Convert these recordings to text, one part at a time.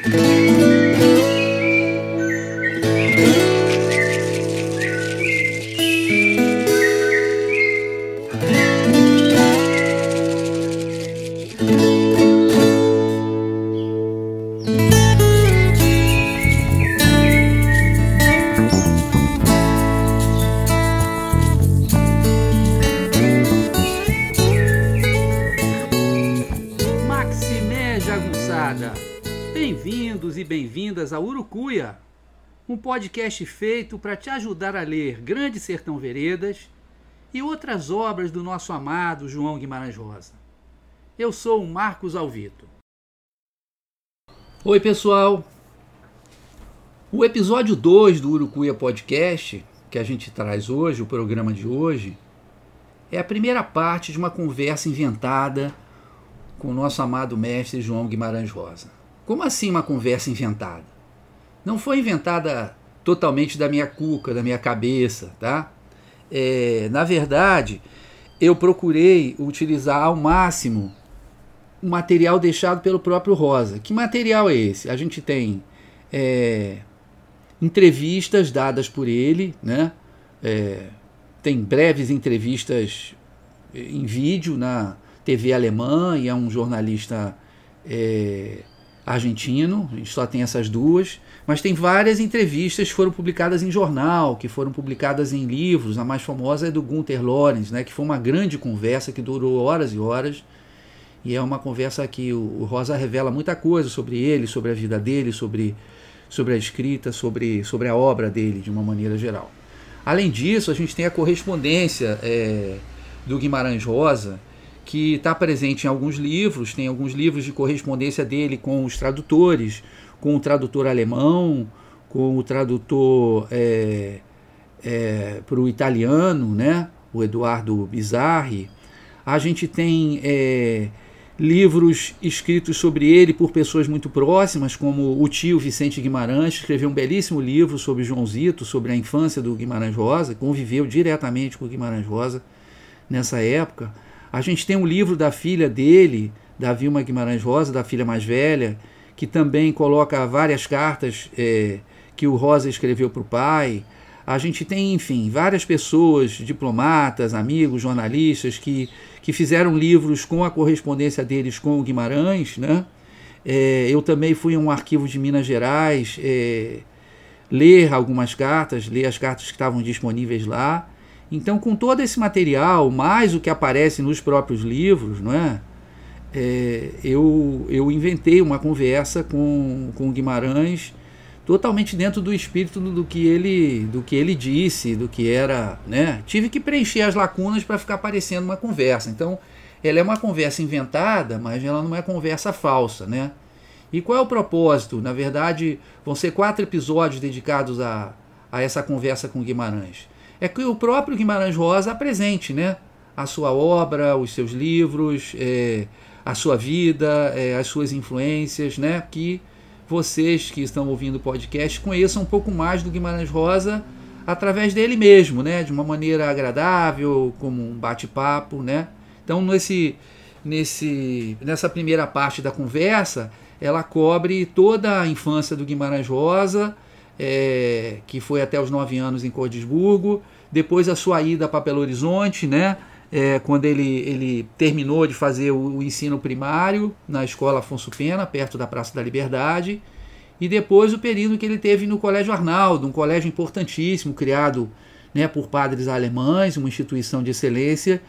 Bem-vindos podcast feito para te ajudar a ler Grande Sertão Veredas e outras obras do nosso amado João Guimarães Rosa. Eu sou o Marcos Alvito. Oi, pessoal. O episódio 2 do Urucuia Podcast, que a gente traz hoje, o programa de hoje, é a primeira parte de uma conversa inventada com o nosso amado mestre João Guimarães Rosa. Como assim uma conversa inventada? Não foi inventada totalmente da minha cuca, da minha cabeça, tá? É, na verdade, eu procurei utilizar ao máximo o material deixado pelo próprio Rosa. Que material é esse? A gente tem é, entrevistas dadas por ele, né? É, tem breves entrevistas em vídeo na TV alemã e é um jornalista é, argentino, a gente só tem essas duas, mas tem várias entrevistas que foram publicadas em jornal, que foram publicadas em livros, a mais famosa é do Gunther Lorenz, né, que foi uma grande conversa que durou horas e horas, e é uma conversa que o, Rosa revela muita coisa sobre ele, sobre a vida dele, sobre, sobre a escrita, sobre, sobre a obra dele, de uma maneira geral. Além disso, a gente tem a correspondência é, do Guimarães Rosa, que está presente em alguns livros, tem alguns livros de correspondência dele com os tradutores, com o tradutor alemão, com o tradutor é, é, para o italiano, né? o Eduardo Bizzarri. A gente tem é, livros escritos sobre ele por pessoas muito próximas, como o tio Vicente Guimarães, escreveu um belíssimo livro sobre Joãozito, sobre a infância do Guimarães Rosa, conviveu diretamente com o Guimarães Rosa nessa época. A gente tem um livro da filha dele, da Vilma Guimarães Rosa, da filha mais velha, que também coloca várias cartas é, que o Rosa escreveu para o pai. A gente tem, enfim, várias pessoas, diplomatas, amigos, jornalistas, que, que fizeram livros com a correspondência deles com o Guimarães. Né? É, eu também fui a um arquivo de Minas Gerais é, ler algumas cartas, ler as cartas que estavam disponíveis lá. Então, com todo esse material, mais o que aparece nos próprios livros, não é? é eu, eu inventei uma conversa com, com Guimarães totalmente dentro do espírito do que ele do que ele disse, do que era, né? Tive que preencher as lacunas para ficar parecendo uma conversa. Então, ela é uma conversa inventada, mas ela não é conversa falsa, né? E qual é o propósito? Na verdade, vão ser quatro episódios dedicados a, a essa conversa com Guimarães é que o próprio Guimarães Rosa apresente né, a sua obra, os seus livros, é, a sua vida, é, as suas influências, né, que vocês que estão ouvindo o podcast conheçam um pouco mais do Guimarães Rosa através dele mesmo, né, de uma maneira agradável, como um bate-papo, né. Então nesse, nesse, nessa primeira parte da conversa, ela cobre toda a infância do Guimarães Rosa, é, que foi até os nove anos em Cordisburgo, depois a sua ida para Belo Horizonte, né? É, quando ele, ele terminou de fazer o, o, ensino primário na escola Afonso Pena, perto da Praça da Liberdade, e depois o período que ele teve no Colégio Arnaldo, um colégio importantíssimo, criado né, por padres alemães, uma instituição de excelência,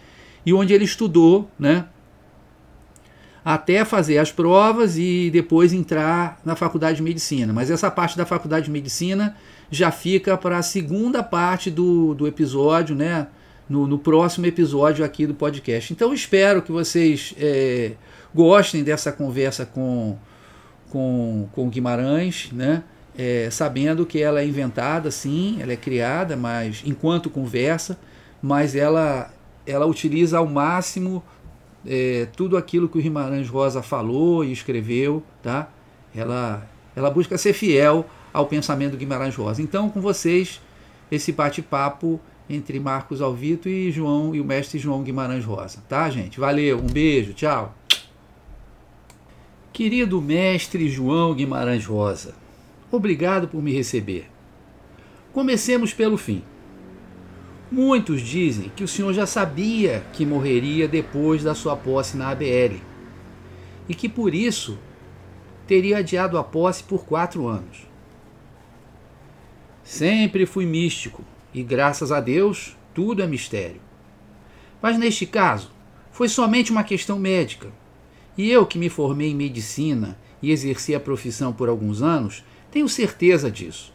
e onde ele estudou né, até fazer as provas e depois entrar na faculdade de medicina. Mas essa parte da faculdade de medicina já fica para a segunda parte do, do episódio, né? No, no, próximo episódio aqui do podcast. Então espero que vocês é, gostem dessa conversa com, com, com Guimarães, né? É, sabendo que ela é inventada, sim, ela é criada, mas enquanto conversa, mas ela, ela utiliza ao máximo é, tudo aquilo que o Guimarães Rosa falou e escreveu, tá? Ela, ela busca ser fiel ao pensamento do Guimarães Rosa. Então, com vocês, esse bate-papo entre Marcos Alvito e João e o mestre João Guimarães Rosa, tá, gente? Valeu, um beijo, tchau. Querido mestre João Guimarães Rosa, obrigado por me receber. Comecemos pelo fim. Muitos dizem que o senhor já sabia que morreria depois da sua posse na ABL e que por isso teria adiado a posse por quatro anos. Sempre fui místico e, graças a Deus, tudo é mistério. Mas neste caso, foi somente uma questão médica. E eu, que me formei em medicina e exerci a profissão por alguns anos, tenho certeza disso.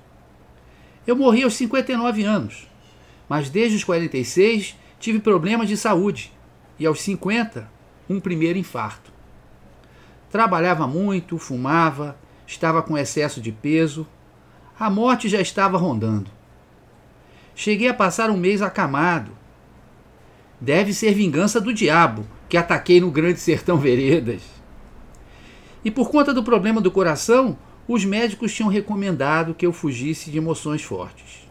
Eu morri aos 59 anos mas desde os 46 tive problemas de saúde e aos 50 um primeiro infarto. Trabalhava muito, fumava, estava com excesso de peso. A morte já estava rondando. Cheguei a passar um mês acamado. Deve ser vingança do diabo que ataquei no Grande Sertão Veredas. E por conta do problema do coração, os médicos tinham recomendado que eu fugisse de emoções fortes.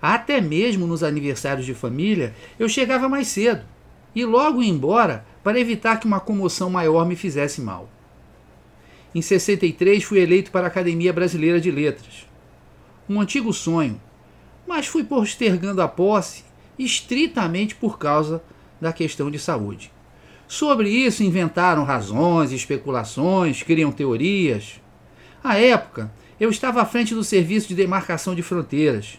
Até mesmo nos aniversários de família, eu chegava mais cedo e logo ia embora para evitar que uma comoção maior me fizesse mal. Em 63 fui eleito para a Academia Brasileira de Letras. Um antigo sonho, mas fui postergando a posse estritamente por causa da questão de saúde. Sobre isso inventaram razões, especulações, criam teorias. À época, eu estava à frente do Serviço de Demarcação de Fronteiras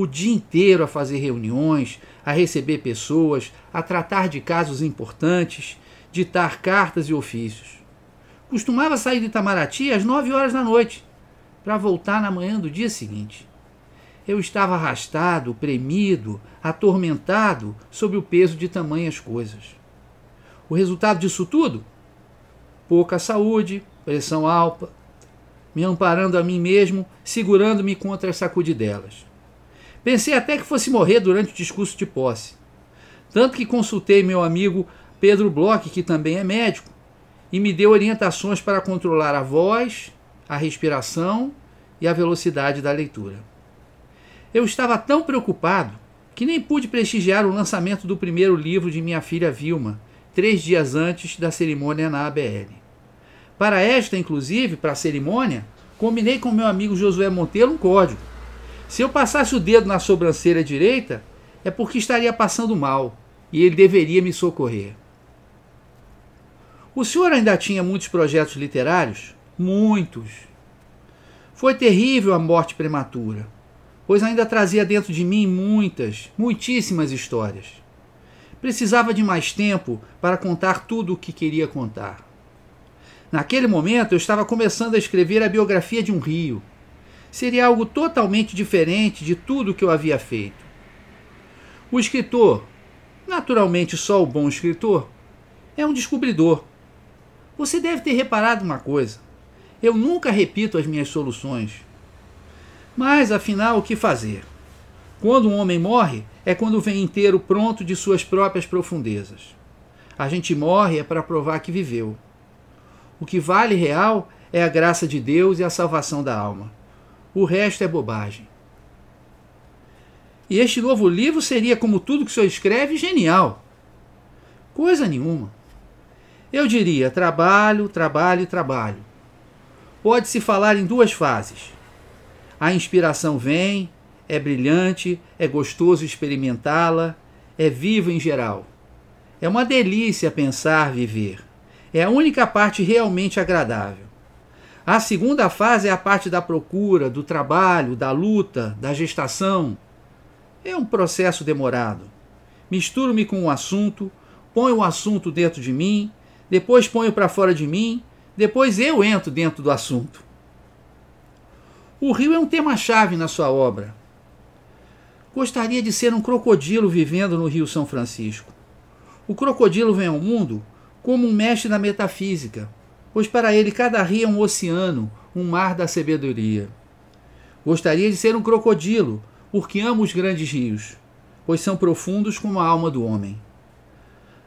o dia inteiro a fazer reuniões, a receber pessoas, a tratar de casos importantes, ditar cartas e ofícios. Costumava sair de Itamaraty às nove horas da noite, para voltar na manhã do dia seguinte. Eu estava arrastado, premido, atormentado sob o peso de tamanhas coisas. O resultado disso tudo? Pouca saúde, pressão alta, me amparando a mim mesmo, segurando-me contra as sacudidelas. Pensei até que fosse morrer durante o discurso de posse. Tanto que consultei meu amigo Pedro Bloch, que também é médico, e me deu orientações para controlar a voz, a respiração e a velocidade da leitura. Eu estava tão preocupado que nem pude prestigiar o lançamento do primeiro livro de minha filha Vilma, três dias antes da cerimônia na ABL. Para esta, inclusive, para a cerimônia, combinei com meu amigo Josué Monteiro um código se eu passasse o dedo na sobrancelha direita, é porque estaria passando mal e ele deveria me socorrer. O senhor ainda tinha muitos projetos literários? Muitos. Foi terrível a morte prematura, pois ainda trazia dentro de mim muitas, muitíssimas histórias. Precisava de mais tempo para contar tudo o que queria contar. Naquele momento eu estava começando a escrever a biografia de um rio seria algo totalmente diferente de tudo que eu havia feito. O escritor, naturalmente só o bom escritor, é um descobridor. Você deve ter reparado uma coisa: eu nunca repito as minhas soluções. Mas, afinal, o que fazer? Quando um homem morre, é quando vem inteiro pronto de suas próprias profundezas. A gente morre é para provar que viveu. O que vale real é a graça de Deus e a salvação da alma. O resto é bobagem. E este novo livro seria, como tudo que o senhor escreve, genial. Coisa nenhuma. Eu diria trabalho, trabalho trabalho. Pode-se falar em duas fases. A inspiração vem, é brilhante, é gostoso experimentá-la, é viva em geral. É uma delícia pensar, viver. É a única parte realmente agradável. A segunda fase é a parte da procura, do trabalho, da luta, da gestação. É um processo demorado. Misturo-me com o assunto, ponho o assunto dentro de mim, depois ponho para fora de mim, depois eu entro dentro do assunto. O rio é um tema-chave na sua obra. Gostaria de ser um crocodilo vivendo no Rio São Francisco. O crocodilo vem ao mundo como um mestre da metafísica, pois para ele cada rio é um oceano, um mar da sabedoria. Gostaria de ser um crocodilo, porque amo os grandes rios, pois são profundos como a alma do homem.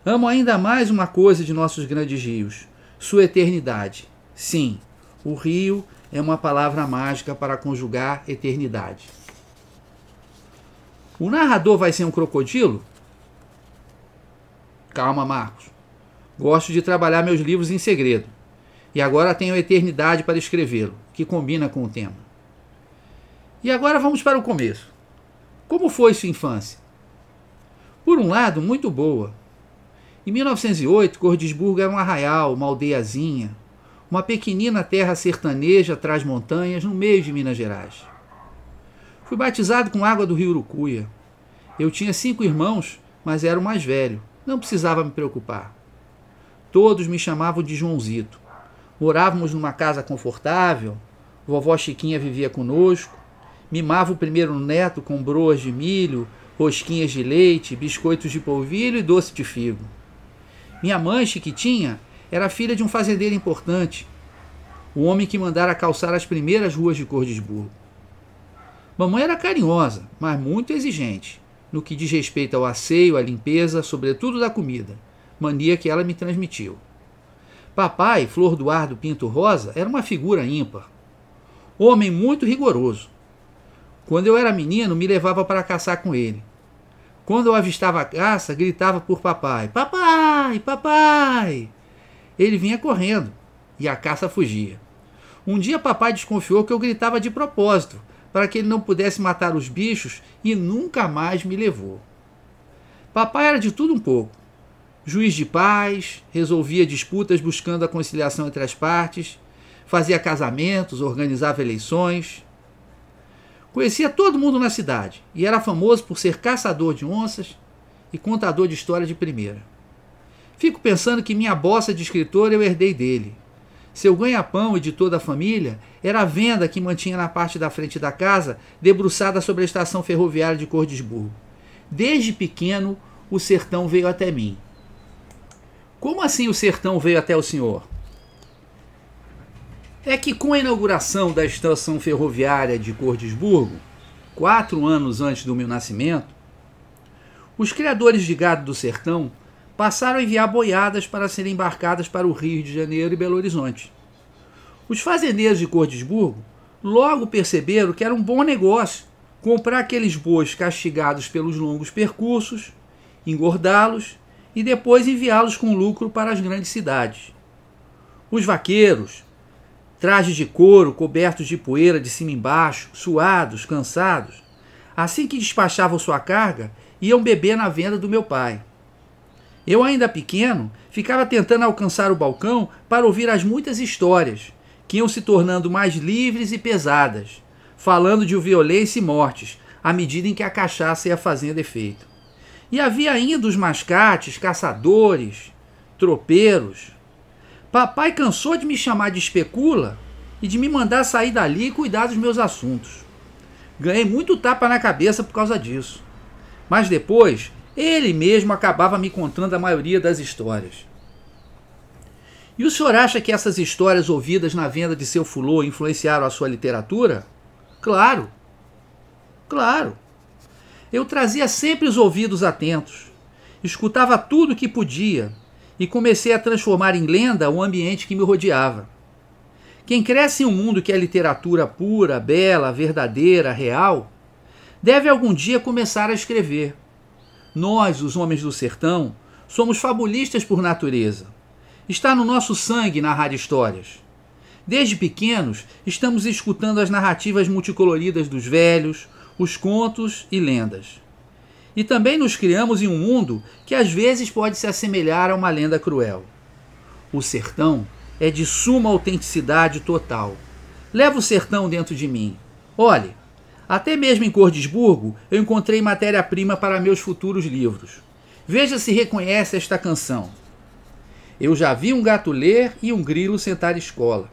Amo ainda mais uma coisa de nossos grandes rios: sua eternidade. Sim, o rio é uma palavra mágica para conjugar eternidade. O narrador vai ser um crocodilo? Calma, Marcos. Gosto de trabalhar meus livros em segredo. E agora tenho eternidade para escrevê-lo, que combina com o tema. E agora vamos para o começo. Como foi sua infância? Por um lado, muito boa. Em 1908, Cordisburgo era um arraial, uma aldeiazinha, uma pequenina terra sertaneja atrás montanhas, no meio de Minas Gerais. Fui batizado com água do rio Urucuia. Eu tinha cinco irmãos, mas era o mais velho. Não precisava me preocupar. Todos me chamavam de Joãozito. Morávamos numa casa confortável, vovó Chiquinha vivia conosco, mimava o primeiro neto com broas de milho, rosquinhas de leite, biscoitos de polvilho e doce de figo. Minha mãe, Chiquitinha, era filha de um fazendeiro importante, o homem que mandara calçar as primeiras ruas de Cordesburgo. Mamãe era carinhosa, mas muito exigente, no que diz respeito ao asseio, à limpeza, sobretudo da comida, mania que ela me transmitiu. Papai, Flor Duardo Pinto Rosa, era uma figura ímpar. Homem muito rigoroso. Quando eu era menino, me levava para caçar com ele. Quando eu avistava a caça, gritava por papai: Papai, papai! Ele vinha correndo e a caça fugia. Um dia papai desconfiou que eu gritava de propósito, para que ele não pudesse matar os bichos e nunca mais me levou. Papai era de tudo um pouco. Juiz de paz, resolvia disputas buscando a conciliação entre as partes, fazia casamentos, organizava eleições. Conhecia todo mundo na cidade e era famoso por ser caçador de onças e contador de história de primeira. Fico pensando que minha bossa de escritor eu herdei dele. Seu ganha-pão e de toda a família era a venda que mantinha na parte da frente da casa, debruçada sobre a estação ferroviária de Cordesburgo. Desde pequeno, o sertão veio até mim. Como assim o sertão veio até o senhor? É que com a inauguração da estação ferroviária de Cordesburgo, quatro anos antes do meu nascimento, os criadores de gado do sertão passaram a enviar boiadas para serem embarcadas para o Rio de Janeiro e Belo Horizonte. Os fazendeiros de Cordesburgo logo perceberam que era um bom negócio comprar aqueles bois castigados pelos longos percursos, engordá-los e depois enviá-los com lucro para as grandes cidades. Os vaqueiros, trajes de couro cobertos de poeira de cima embaixo, suados, cansados, assim que despachavam sua carga, iam beber na venda do meu pai. Eu, ainda pequeno, ficava tentando alcançar o balcão para ouvir as muitas histórias, que iam se tornando mais livres e pesadas, falando de violência e mortes, à medida em que a cachaça ia fazendo efeito. E havia ainda os mascates, caçadores, tropeiros. Papai cansou de me chamar de especula e de me mandar sair dali e cuidar dos meus assuntos. Ganhei muito tapa na cabeça por causa disso. Mas depois ele mesmo acabava me contando a maioria das histórias. E o senhor acha que essas histórias ouvidas na venda de seu fulô influenciaram a sua literatura? Claro. Claro. Eu trazia sempre os ouvidos atentos, escutava tudo o que podia e comecei a transformar em lenda o ambiente que me rodeava. Quem cresce em um mundo que é literatura pura, bela, verdadeira, real, deve algum dia começar a escrever. Nós, os homens do sertão, somos fabulistas por natureza. Está no nosso sangue narrar histórias. Desde pequenos, estamos escutando as narrativas multicoloridas dos velhos, os contos e lendas. E também nos criamos em um mundo que às vezes pode se assemelhar a uma lenda cruel. O sertão é de suma autenticidade total. Leva o sertão dentro de mim. Olhe, até mesmo em Cordesburgo, eu encontrei matéria-prima para meus futuros livros. Veja se reconhece esta canção. Eu já vi um gato ler e um grilo sentar escola.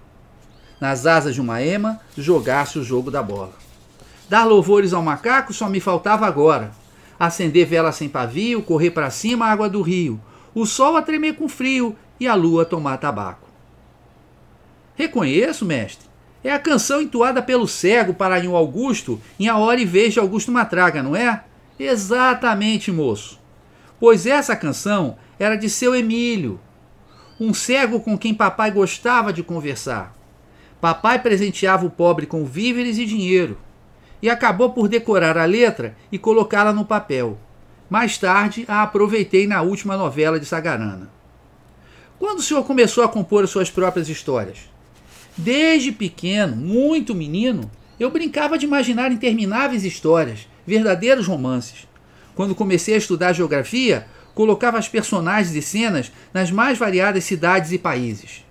Nas asas de uma ema, jogasse o jogo da bola. Dar louvores ao macaco só me faltava agora. Acender vela sem pavio, correr para cima a água do rio, o sol a tremer com frio e a lua a tomar tabaco. Reconheço, mestre. É a canção entoada pelo cego Paranhão Augusto em A Hora e Vez de Augusto Matraga, não é? Exatamente, moço. Pois essa canção era de seu Emílio, um cego com quem papai gostava de conversar. Papai presenteava o pobre com víveres e dinheiro, e acabou por decorar a letra e colocá-la no papel. Mais tarde a aproveitei na última novela de Sagarana. Quando o senhor começou a compor as suas próprias histórias? Desde pequeno, muito menino, eu brincava de imaginar intermináveis histórias, verdadeiros romances. Quando comecei a estudar geografia, colocava as personagens e cenas nas mais variadas cidades e países.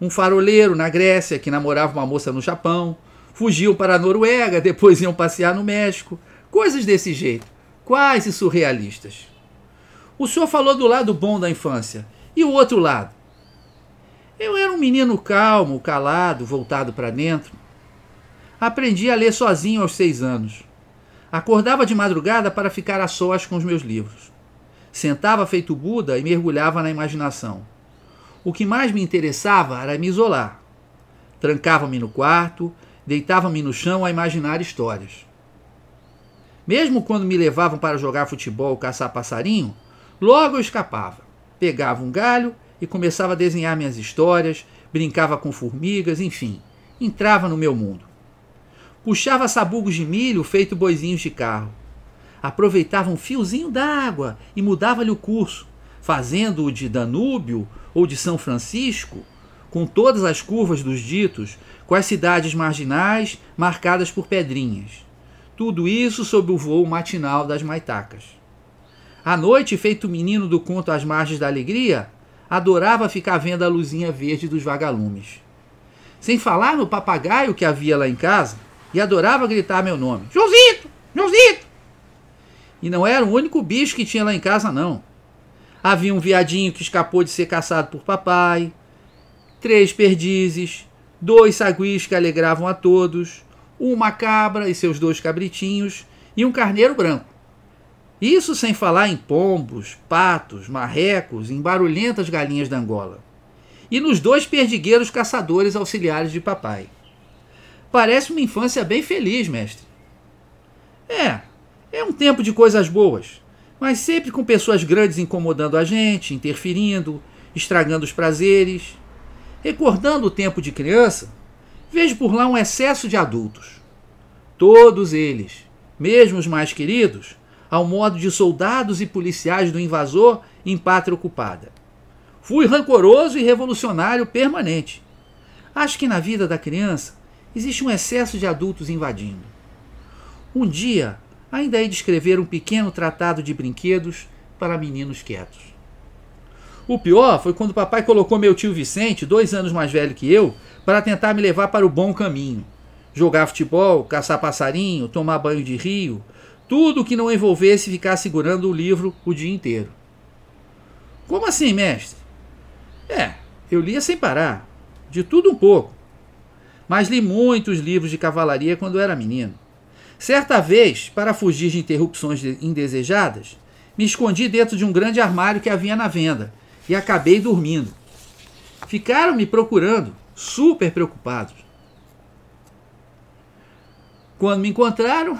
Um faroleiro na Grécia que namorava uma moça no Japão, fugiam para a Noruega, depois iam passear no México, coisas desse jeito, quase surrealistas. O senhor falou do lado bom da infância, e o outro lado? Eu era um menino calmo, calado, voltado para dentro. Aprendi a ler sozinho aos seis anos. Acordava de madrugada para ficar a sós com os meus livros. Sentava feito Buda e mergulhava na imaginação. O que mais me interessava era me isolar. Trancava-me no quarto, deitava-me no chão a imaginar histórias. Mesmo quando me levavam para jogar futebol ou caçar passarinho, logo eu escapava. Pegava um galho e começava a desenhar minhas histórias, brincava com formigas, enfim, entrava no meu mundo. Puxava sabugos de milho feito boizinhos de carro. Aproveitava um fiozinho d'água e mudava-lhe o curso, fazendo-o de Danúbio ou de São Francisco, com todas as curvas dos ditos, com as cidades marginais marcadas por pedrinhas. Tudo isso sob o voo matinal das maitacas. À noite, feito menino do conto às margens da alegria, adorava ficar vendo a luzinha verde dos vagalumes. Sem falar no papagaio que havia lá em casa, e adorava gritar meu nome: Joãozito! Joãozito! E não era o único bicho que tinha lá em casa, não. Havia um viadinho que escapou de ser caçado por papai, três perdizes, dois saguis que alegravam a todos, uma cabra e seus dois cabritinhos e um carneiro branco. Isso sem falar em pombos, patos, marrecos, em barulhentas galinhas da Angola. E nos dois perdigueiros caçadores auxiliares de papai. Parece uma infância bem feliz, mestre. É, é um tempo de coisas boas, mas sempre com pessoas grandes incomodando a gente, interferindo, estragando os prazeres. Recordando o tempo de criança, vejo por lá um excesso de adultos. Todos eles, mesmo os mais queridos, ao modo de soldados e policiais do invasor em pátria ocupada. Fui rancoroso e revolucionário permanente. Acho que na vida da criança existe um excesso de adultos invadindo. Um dia, ainda hei de escrever um pequeno tratado de brinquedos para meninos quietos. O pior foi quando o papai colocou meu tio Vicente, dois anos mais velho que eu, para tentar me levar para o bom caminho. Jogar futebol, caçar passarinho, tomar banho de rio, tudo que não envolvesse ficar segurando o livro o dia inteiro. Como assim, mestre? É, eu lia sem parar, de tudo um pouco. Mas li muitos livros de cavalaria quando era menino. Certa vez, para fugir de interrupções indesejadas, me escondi dentro de um grande armário que havia na venda e acabei dormindo. Ficaram me procurando, super preocupados. Quando me encontraram,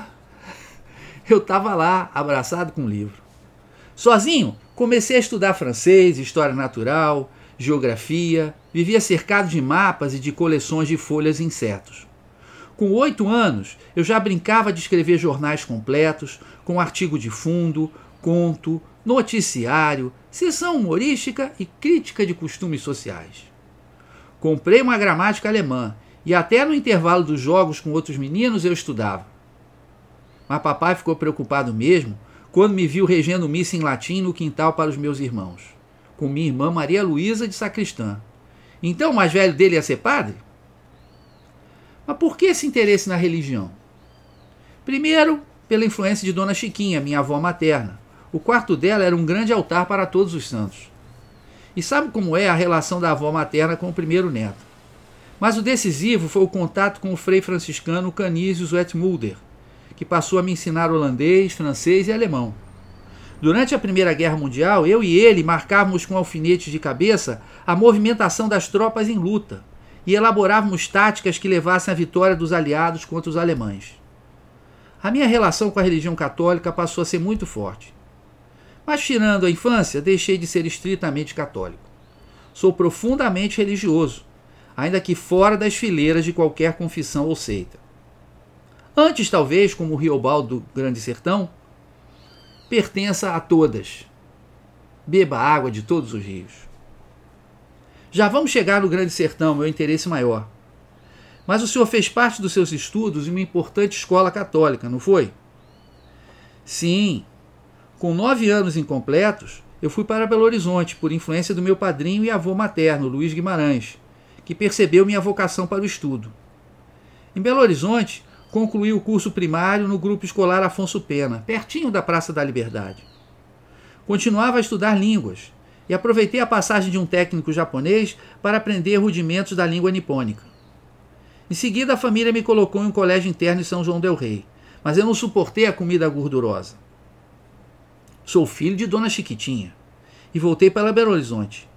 eu estava lá, abraçado com o livro. Sozinho, comecei a estudar francês, história natural, geografia, vivia cercado de mapas e de coleções de folhas e insetos. Com oito anos, eu já brincava de escrever jornais completos, com artigo de fundo, conto, noticiário, sessão humorística e crítica de costumes sociais. Comprei uma gramática alemã e até no intervalo dos jogos com outros meninos eu estudava. Mas papai ficou preocupado mesmo quando me viu regendo missa em latim no quintal para os meus irmãos, com minha irmã Maria Luísa de Sacristã. Então o mais velho dele ia ser padre? Mas por que esse interesse na religião? Primeiro, pela influência de Dona Chiquinha, minha avó materna. O quarto dela era um grande altar para todos os santos. E sabe como é a relação da avó materna com o primeiro neto. Mas o decisivo foi o contato com o frei franciscano Canisius Wetmulder, que passou a me ensinar holandês, francês e alemão. Durante a Primeira Guerra Mundial, eu e ele marcávamos com alfinetes de cabeça a movimentação das tropas em luta e elaborávamos táticas que levassem à vitória dos aliados contra os alemães. A minha relação com a religião católica passou a ser muito forte. Mas, tirando a infância, deixei de ser estritamente católico. Sou profundamente religioso, ainda que fora das fileiras de qualquer confissão ou seita. Antes, talvez, como o Riobal do Grande Sertão, pertença a todas. Beba água de todos os rios. Já vamos chegar no Grande Sertão, meu interesse maior. Mas o senhor fez parte dos seus estudos em uma importante escola católica, não foi? Sim. Com nove anos incompletos, eu fui para Belo Horizonte por influência do meu padrinho e avô materno, Luiz Guimarães, que percebeu minha vocação para o estudo. Em Belo Horizonte, concluí o curso primário no grupo escolar Afonso Pena, pertinho da Praça da Liberdade. Continuava a estudar línguas e aproveitei a passagem de um técnico japonês para aprender rudimentos da língua nipônica. Em seguida, a família me colocou em um colégio interno em São João Del Rei, mas eu não suportei a comida gordurosa. Sou filho de Dona Chiquitinha e voltei para Belo Horizonte.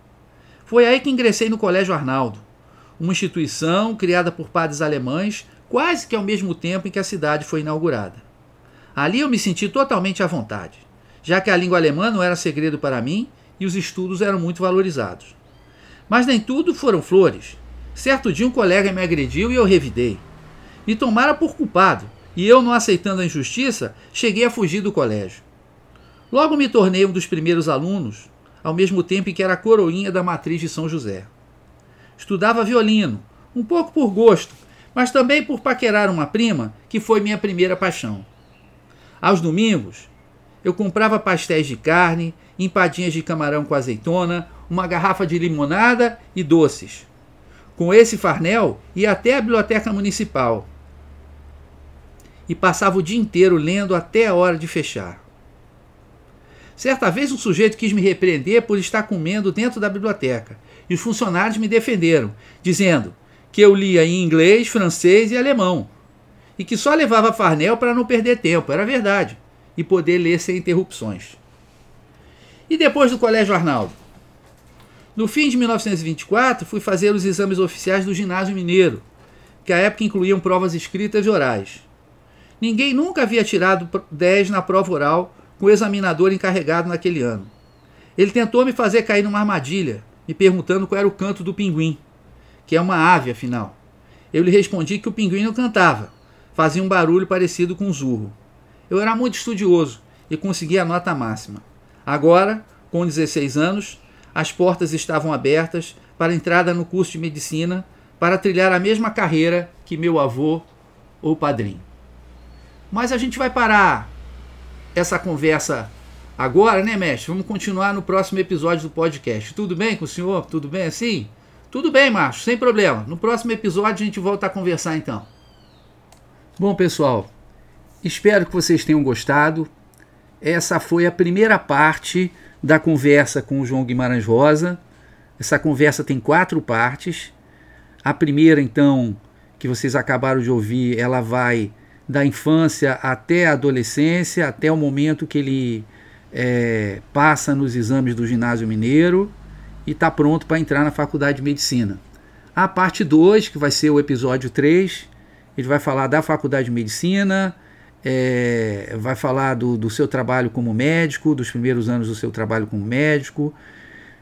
Foi aí que ingressei no Colégio Arnaldo, uma instituição criada por padres alemães quase que ao mesmo tempo em que a cidade foi inaugurada. Ali eu me senti totalmente à vontade, já que a língua alemã não era segredo para mim e os estudos eram muito valorizados. Mas nem tudo foram flores. Certo dia um colega me agrediu e eu revidei. Me tomara por culpado, e eu, não aceitando a injustiça, cheguei a fugir do colégio. Logo me tornei um dos primeiros alunos, ao mesmo tempo em que era coroinha da matriz de São José. Estudava violino, um pouco por gosto, mas também por paquerar uma prima, que foi minha primeira paixão. Aos domingos, eu comprava pastéis de carne, empadinhas de camarão com azeitona, uma garrafa de limonada e doces. Com esse farnel, ia até a biblioteca municipal e passava o dia inteiro lendo até a hora de fechar. Certa vez um sujeito quis me repreender por estar comendo dentro da biblioteca, e os funcionários me defenderam, dizendo que eu lia em inglês, francês e alemão, e que só levava farnel para não perder tempo, era verdade, e poder ler sem interrupções. E depois do Colégio Arnaldo? No fim de 1924, fui fazer os exames oficiais do Ginásio Mineiro, que à época incluíam provas escritas e orais. Ninguém nunca havia tirado 10 na prova oral com o examinador encarregado naquele ano. Ele tentou me fazer cair numa armadilha, me perguntando qual era o canto do pinguim, que é uma ave, afinal. Eu lhe respondi que o pinguim não cantava, fazia um barulho parecido com um zurro. Eu era muito estudioso e consegui a nota máxima. Agora, com 16 anos, as portas estavam abertas para entrada no curso de medicina para trilhar a mesma carreira que meu avô ou padrinho. Mas a gente vai parar essa conversa agora, né, mestre? Vamos continuar no próximo episódio do podcast. Tudo bem com o senhor? Tudo bem assim? Tudo bem, macho, sem problema. No próximo episódio a gente volta a conversar então. Bom, pessoal, espero que vocês tenham gostado. Essa foi a primeira parte da conversa com o João Guimarães Rosa. Essa conversa tem quatro partes. A primeira, então, que vocês acabaram de ouvir, ela vai da infância até a adolescência, até o momento que ele é, passa nos exames do ginásio mineiro e está pronto para entrar na faculdade de medicina. A parte 2, que vai ser o episódio 3, ele vai falar da faculdade de medicina, é, vai falar do, do seu trabalho como médico, dos primeiros anos do seu trabalho como médico,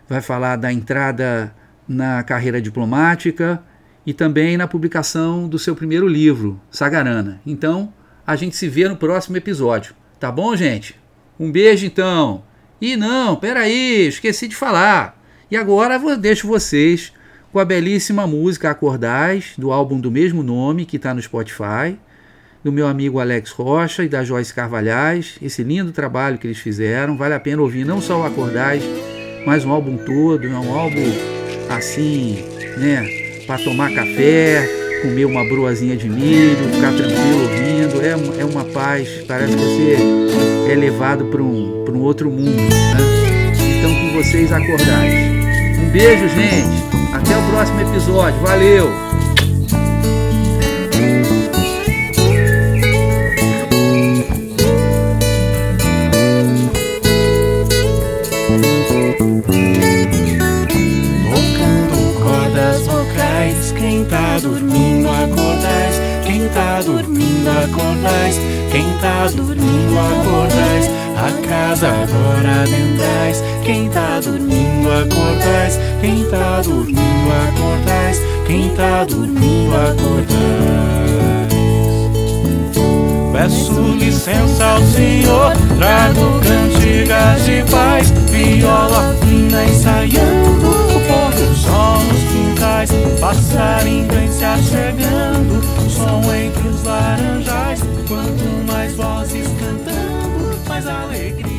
vai falar da entrada na carreira diplomática e também na publicação do seu primeiro livro, Sagarana. Então, a gente se vê no próximo episódio. Tá bom, gente? Um beijo então. E não, peraí, esqueci de falar. E agora eu deixo vocês com a belíssima música Acordais, do álbum do mesmo nome, que está no Spotify do meu amigo Alex Rocha e da Joyce Carvalhais, esse lindo trabalho que eles fizeram. Vale a pena ouvir não só o Acordais, mas um álbum todo. É um álbum assim, né? Para tomar café, comer uma broazinha de milho, ficar tranquilo ouvindo. É, é uma paz, parece que você é levado para um, um outro mundo. Né? Então, com vocês, Acordais. Um beijo, gente. Até o próximo episódio. Valeu! Quem tá dormindo acordais, a casa agora adentrais, quem tá dormindo acordais, quem tá dormindo acordais, quem tá dormindo acordais. Peço licença ao Senhor, trago cantigas de paz, viola fina ensaiando o pôr do sol paz. Passarinho vem se achegando, som entre os laranjais. Quanto mais vozes cantando, mais alegria.